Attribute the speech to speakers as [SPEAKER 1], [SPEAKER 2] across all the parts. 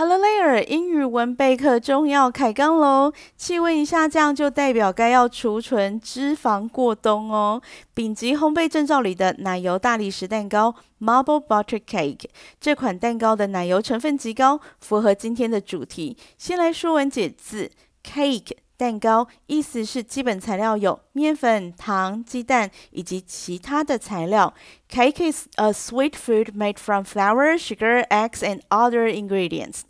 [SPEAKER 1] Hello there，英语文备课中要开杠喽！气温一下降，就代表该要储存脂肪过冬哦。顶级烘焙证照里的奶油大理石蛋糕 （Marble Butter Cake） 这款蛋糕的奶油成分极高，符合今天的主题。先来说文解字：cake。蛋糕意思是基本材料有面粉、糖、鸡蛋以及其他的材料。Cake is a sweet food made from flour, sugar, eggs and other ingredients。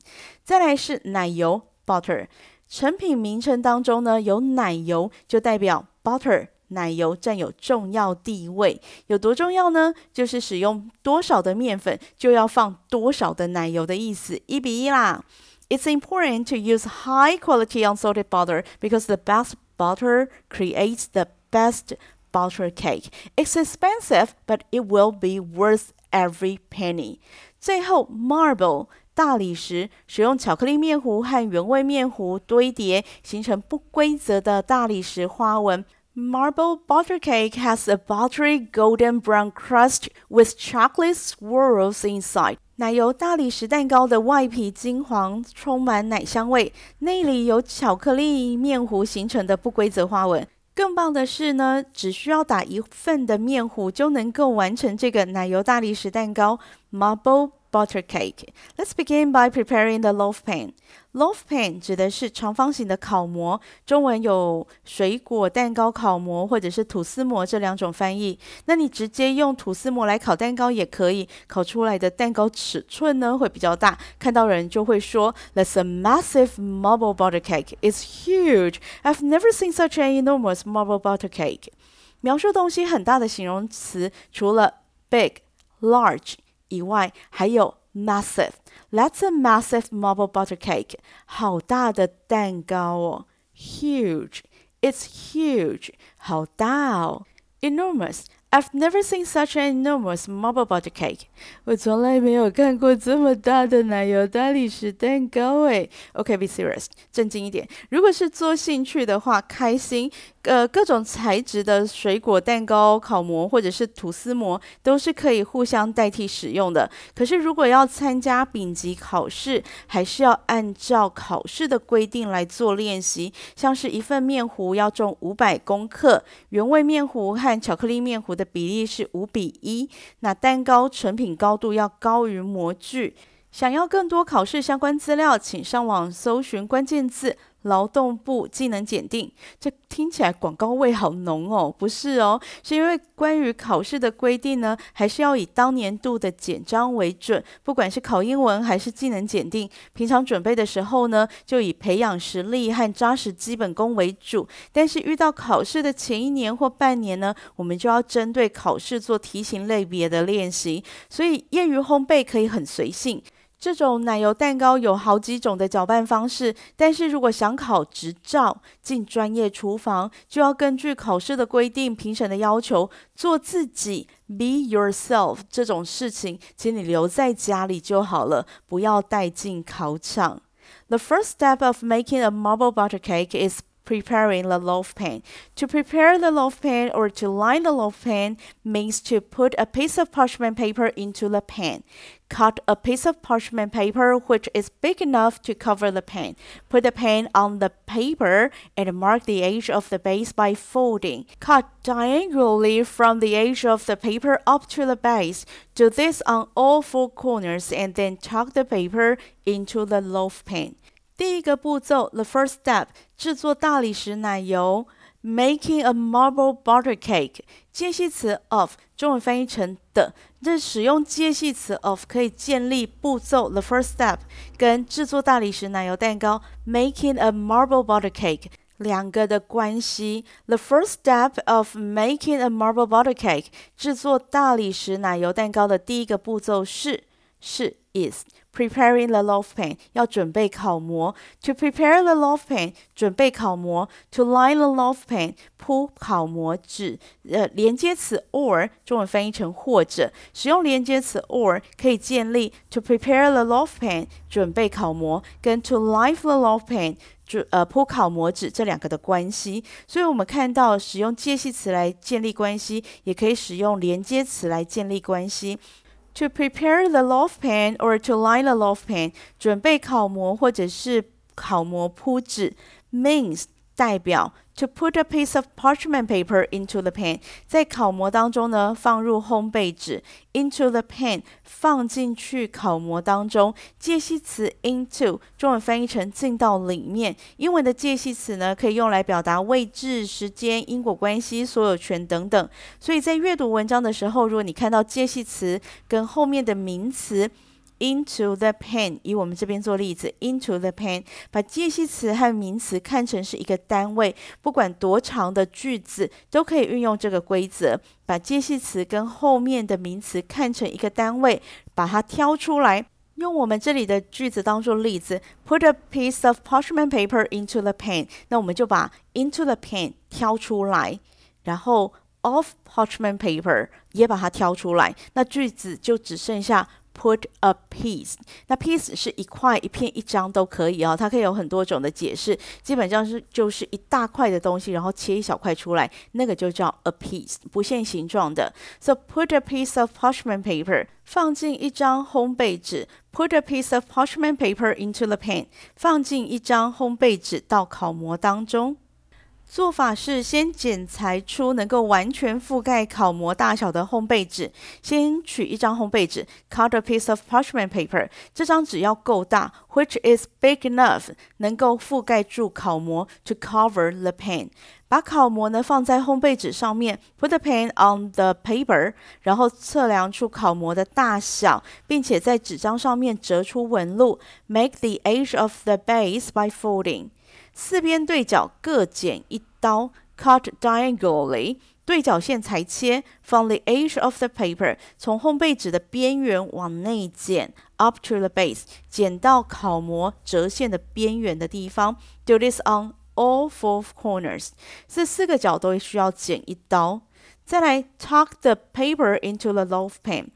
[SPEAKER 1] 再来是奶油 butter，成品名称当中呢有奶油，就代表 butter 奶油占有重要地位。有多重要呢？就是使用多少的面粉就要放多少的奶油的意思，一比一啦。It's important to use high quality unsalted butter because the best butter creates the best butter cake. It's expensive, but it will be worth every penny. 最后，marble 大理石使用巧克力面糊和原味面糊堆叠，形成不规则的大理石花纹。 Marble butter cake has a buttery golden brown crust with chocolate swirls inside. 奶油大理石蛋糕的外皮金黄，充满奶香味，内里有巧克力面糊形成的不规则花纹。更棒的是呢，只需要打一份的面糊就能够完成这个奶油大理石蛋糕 （Marble butter cake）。Let's begin by preparing the loaf pan. Loaf pan 指的是长方形的烤模，中文有水果蛋糕烤模或者是吐司模这两种翻译。那你直接用吐司模来烤蛋糕也可以，烤出来的蛋糕尺寸呢会比较大，看到人就会说 That's a massive marble butter cake. It's huge. I've never seen such an enormous marble butter cake. 描述东西很大的形容词，除了 big、large 以外，还有 massive。That's a massive marble butter cake. 好大的蛋糕哦，huge. It's huge. 好大哦，enormous. I've never seen such an enormous marble butter cake. 我从来没有看过这么大的奶油大理石蛋糕诶。OK, be serious. 正经一点。如果是做兴趣的话，开心。 呃，各种材质的水果蛋糕烤模或者是吐司模都是可以互相代替使用的。可是如果要参加丙级考试，还是要按照考试的规定来做练习。像是一份面糊要重五百公克，原味面糊和巧克力面糊的比例是五比一。那蛋糕成品高度要高于模具。想要更多考试相关资料，请上网搜寻关键字。劳动部技能检定，这听起来广告味好浓哦，不是哦，是因为关于考试的规定呢，还是要以当年度的简章为准。不管是考英文还是技能检定，平常准备的时候呢，就以培养实力和扎实基本功为主。但是遇到考试的前一年或半年呢，我们就要针对考试做题型类别的练习。所以业余烘焙可以很随性。这种奶油蛋糕有好几种的搅拌方式，但是如果想考执照进专业厨房，就要根据考试的规定、评审的要求做自己 be yourself 这种事情，请你留在家里就好了，不要带进考场。The first step of making a marble butter cake is preparing the loaf pan. To prepare the loaf pan or to line the loaf pan means to put a piece of parchment paper into the pan. Cut a piece of parchment paper which is big enough to cover the pan. Put the pan on the paper and mark the edge of the base by folding. Cut diagonally from the edge of the paper up to the base. Do this on all four corners and then tuck the paper into the loaf pan. 第一个步骤，the first step，制作大理石奶油 ，making a marble butter cake。介系词 of，中文翻译成的，这使用介系词 of 可以建立步骤，the first step，跟制作大理石奶油蛋糕，making a marble butter cake，两个的关系。The first step of making a marble butter cake，制作大理石奶油蛋糕的第一个步骤是是 is。 Preparing the loaf pan 要准备烤模。To prepare the loaf pan 准备烤模。To line the loaf pan 铺烤模纸。呃，连接词 or 中文翻译成或者，使用连接词 or 可以建立 to prepare the loaf pan 准备烤模跟 to line the loaf pan 就呃铺烤模纸这两个的关系。所以我们看到使用介系词来建立关系，也可以使用连接词来建立关系。To prepare the loaf pan or to line the loaf pan，准备烤模或者是烤模铺纸，means 代表。 To put a piece of parchment paper into the pan，在烤模当中呢，放入烘焙纸，into the pan，放进去烤模当中。介系词 into，中文翻译成进到里面。英文的介系词呢，可以用来表达位置、时间、因果关系、所有权等等。所以在阅读文章的时候，如果你看到介系词跟后面的名词。Into the pan，以我们这边做例子，into the pan，把介系词和名词看成是一个单位，不管多长的句子都可以运用这个规则，把介系词跟后面的名词看成一个单位，把它挑出来，用我们这里的句子当做例子，Put a piece of parchment paper into the pan，那我们就把 into the pan 挑出来，然后 of parchment paper 也把它挑出来，那句子就只剩下。Put a piece，那 piece 是一块、一片、一张都可以哦，它可以有很多种的解释。基本上是就是一大块的东西，然后切一小块出来，那个就叫 a piece，不限形状的。So put a piece of parchment paper，放进一张烘焙纸。Put a piece of parchment paper into the pan，放进一张烘焙纸到烤模当中。做法是先剪裁出能够完全覆盖烤模大小的烘焙纸。先取一张烘焙纸，cut a piece of parchment paper。这张纸要够大，which is big enough，能够覆盖住烤模，to cover the pan。把烤模呢放在烘焙纸上面，put the pan on the paper，然后测量出烤模的大小，并且在纸张上面折出纹路，make the edge of the base by folding。四边对角各剪一刀，cut diagonally，对角线裁切，from the edge of the paper，从烘焙纸的边缘往内剪，up to the base，剪到烤模折线的边缘的地方。Do this on all four corners，这四个角都需要剪一刀。再来，tuck the paper into the loaf pan，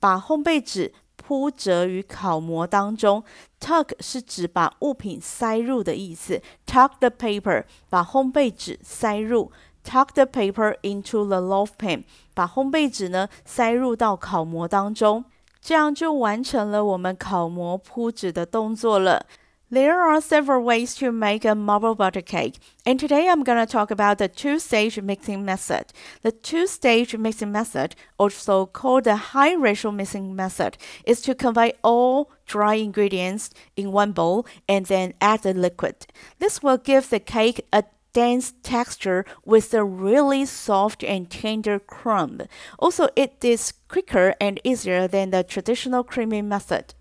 [SPEAKER 1] 把烘焙纸。铺折于烤模当中，tuck 是指把物品塞入的意思。tuck the paper，把烘焙纸塞入。tuck the paper into the loaf pan，把烘焙纸呢塞入到烤模当中，这样就完成了我们烤模铺纸的动作了。There are several ways to make a marble butter cake, and today I'm going to talk about the two-stage mixing method. The two-stage mixing method, also called the high ratio mixing method, is to combine all dry ingredients in one bowl and then add the liquid. This will give the cake a dense texture with a really soft and tender crumb. Also, it is quicker and easier than the traditional creamy method.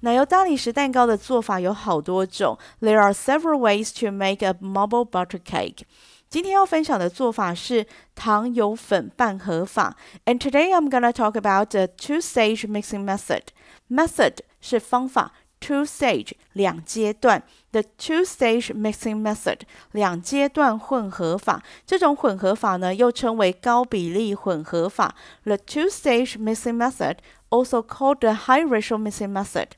[SPEAKER 1] 奶油大理石蛋糕的做法有好多种。There are several ways to make a marble butter cake。今天要分享的做法是糖油粉拌合法。And today I'm gonna talk about the two-stage mixing method. Method 是方法，two-stage 两阶段。The two-stage mixing method 两阶段混合法。这种混合法呢，又称为高比例混合法。The two-stage mixing method also called the high ratio mixing method.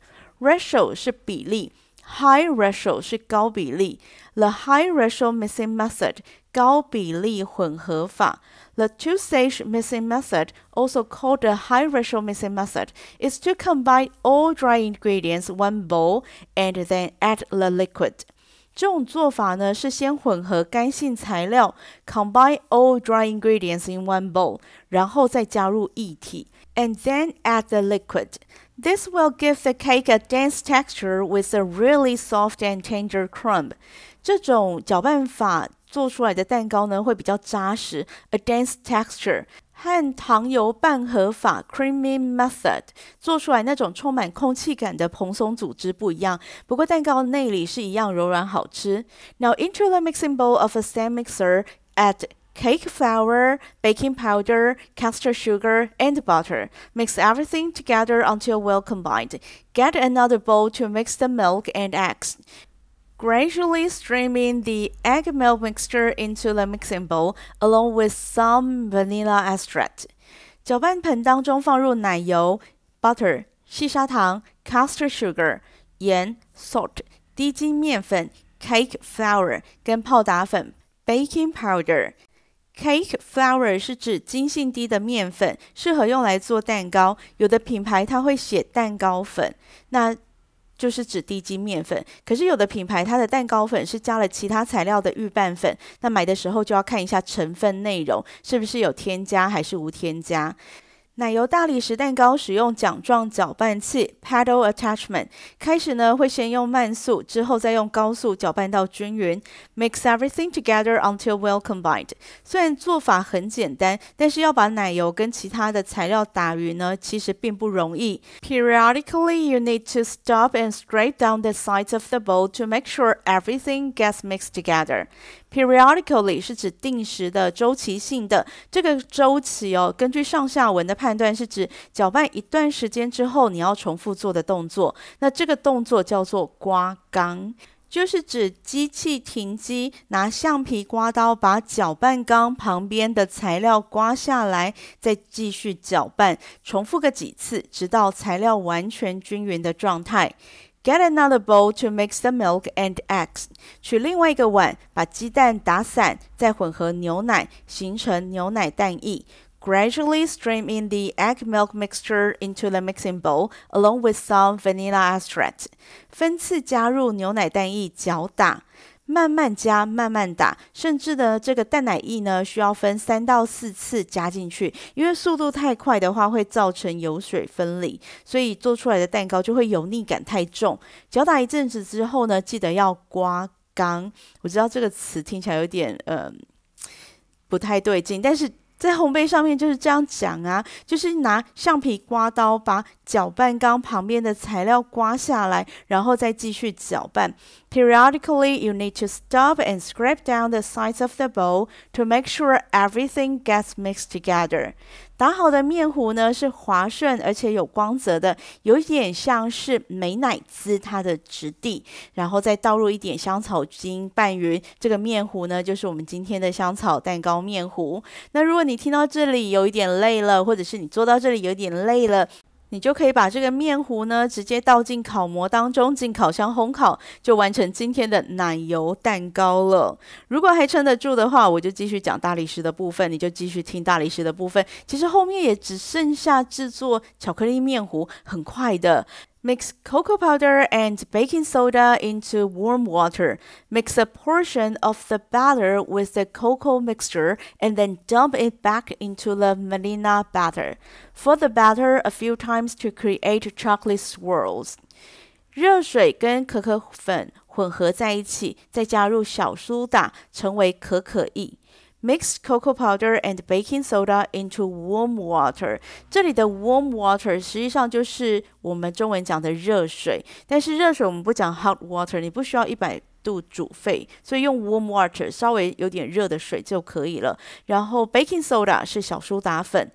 [SPEAKER 1] Ratio 是比例，high ratio 是高比例。The high ratio mixing method 高比例混合法。The two-stage mixing method, also called the high ratio mixing method, is to combine all dry ingredients in one bowl and then add the liquid. 这种做法呢，是先混合干性材料，combine all dry ingredients in one bowl，然后再加入液体，and then add the liquid。 This will give the cake a dense texture with a really soft and tender crumb。这种搅拌法做出来的蛋糕呢，会比较扎实，a dense texture。和糖油拌合法 （creamy method） 做出来那种充满空气感的蓬松组织不一样。不过蛋糕内里是一样柔软好吃。Now into the mixing bowl of a stand mixer, add cake flour, baking powder, caster sugar, and butter. Mix everything together until well combined. Get another bowl to mix the milk and eggs. Gradually streaming the egg milk mixture into the mixing bowl, along with some vanilla extract. 搅拌盆当中放入奶油 （butter）、细砂糖 （caster sugar）、盐 （salt）、低筋面粉 （cake flour） 跟泡打粉 （baking powder）。 Cake flour 是指筋性低的面粉，适合用来做蛋糕。有的品牌它会写蛋糕粉，那就是指低筋面粉。可是有的品牌它的蛋糕粉是加了其他材料的预拌粉，那买的时候就要看一下成分内容是不是有添加还是无添加。奶油大理石蛋糕使用奖状搅拌器 （paddle attachment）。开始呢会先用慢速，之后再用高速搅拌到均匀。Mix everything together until well combined。虽然做法很简单，但是要把奶油跟其他的材料打匀呢，其实并不容易。Periodically, you need to stop and scrape down the sides of the bowl to make sure everything gets mixed together. Periodically 是指定时的、周期性的。这个周期哦，根据上下文的判断，是指搅拌一段时间之后，你要重复做的动作。那这个动作叫做刮缸，就是指机器停机，拿橡皮刮刀把搅拌缸旁边的材料刮下来，再继续搅拌，重复个几次，直到材料完全均匀的状态。Get another bowl to mix the milk and eggs。取另外一个碗，把鸡蛋打散，再混合牛奶，形成牛奶蛋液。Gradually stream in the egg milk mixture into the mixing bowl, along with some vanilla extract。分次加入牛奶蛋液，搅打。 慢慢加，慢慢打，甚至呢，这个蛋奶液呢，需要分三到四次加进去，因为速度太快的话，会造成油水分离，所以做出来的蛋糕就会油腻感太重。搅打一阵子之后呢，记得要刮缸。我知道这个词听起来有点呃不太对劲，但是。在烘焙上面就是这样讲啊，就是拿橡皮刮刀把搅拌缸旁边的材料刮下来，然后再继续搅拌。Periodically, you need to stop and scrape down the sides of the bowl to make sure everything gets mixed together. 打好的面糊呢，是滑顺而且有光泽的，有一点像是美乃滋它的质地，然后再倒入一点香草精拌匀，这个面糊呢就是我们今天的香草蛋糕面糊。那如果你听到这里有一点累了，或者是你做到这里有点累了。你就可以把这个面糊呢，直接倒进烤模当中，进烤箱烘烤，就完成今天的奶油蛋糕了。如果还撑得住的话，我就继续讲大理石的部分，你就继续听大理石的部分。其实后面也只剩下制作巧克力面糊，很快的。Mix cocoa powder and baking soda into warm water. Mix a portion of the batter with the cocoa mixture and then dump it back into the vanilla batter. Fold the batter a few times to create chocolate swirls. 热水跟可可粉混合在一起，再加入小苏打，成为可可液。 Mix cocoa powder and baking soda into warm water。这里的 warm water 实际上就是我们中文讲的热水，但是热水我们不讲 hot water，你不需要一百度煮沸，所以用 warm water 稍微有点热的水就可以了。然后 baking soda 是小苏打粉，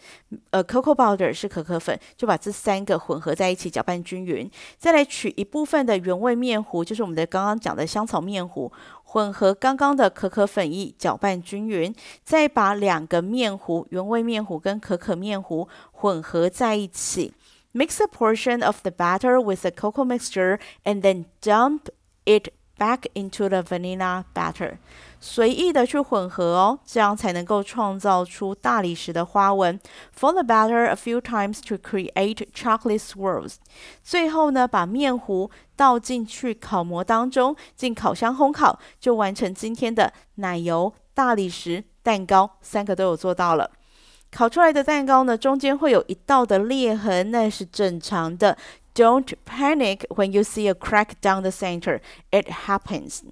[SPEAKER 1] 呃，cocoa powder 是可可粉，就把这三个混合在一起搅拌均匀。再来取一部分的原味面糊，就是我们的刚刚讲的香草面糊。混合刚刚的可可粉液，搅拌均匀，再把两个面糊，原味面糊跟可可面糊混合在一起。Mix a portion of the batter with the cocoa mixture and then dump it back into the vanilla batter. 随意的去混合哦，这样才能够创造出大理石的花纹。Fold the batter a few times to create chocolate swirls。最后呢，把面糊倒进去烤模当中，进烤箱烘烤，就完成今天的奶油大理石蛋糕，三个都有做到了。烤出来的蛋糕呢，中间会有一道的裂痕，那是正常的。Don't panic when you see a crack down the center. It happens.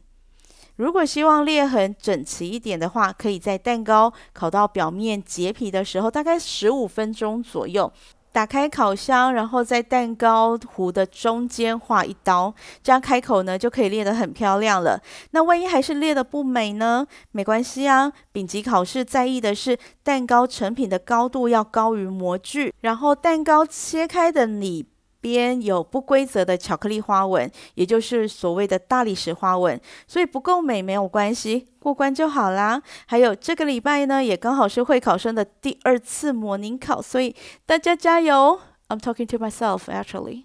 [SPEAKER 1] 如果希望裂痕整齐一点的话，可以在蛋糕烤到表面结皮的时候，大概十五分钟左右，打开烤箱，然后在蛋糕糊的中间划一刀，这样开口呢就可以裂得很漂亮了。那万一还是裂得不美呢？没关系啊，丙级考试在意的是蛋糕成品的高度要高于模具，然后蛋糕切开的里边有不规则的巧克力花纹，也就是所谓的大理石花纹，所以不够美没有关系，过关就好啦。还有这个礼拜呢，也刚好是会考生的第二次模拟考，所以大家加油。I'm talking to myself actually。